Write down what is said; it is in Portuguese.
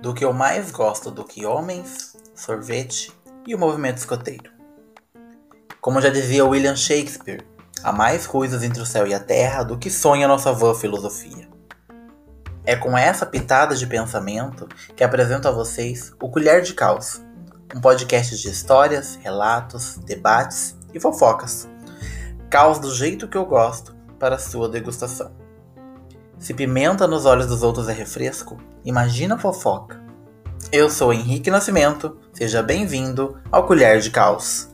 Do que eu mais gosto do que homens, sorvete e o movimento escoteiro. Como já dizia William Shakespeare, há mais coisas entre o céu e a terra do que sonha nossa vã filosofia. É com essa pitada de pensamento que apresento a vocês o Colher de Caos, um podcast de histórias, relatos, debates e fofocas. Caos do jeito que eu gosto para sua degustação. Se pimenta nos olhos dos outros é refresco, imagina fofoca. Eu sou Henrique Nascimento, seja bem-vindo ao Colher de Caos.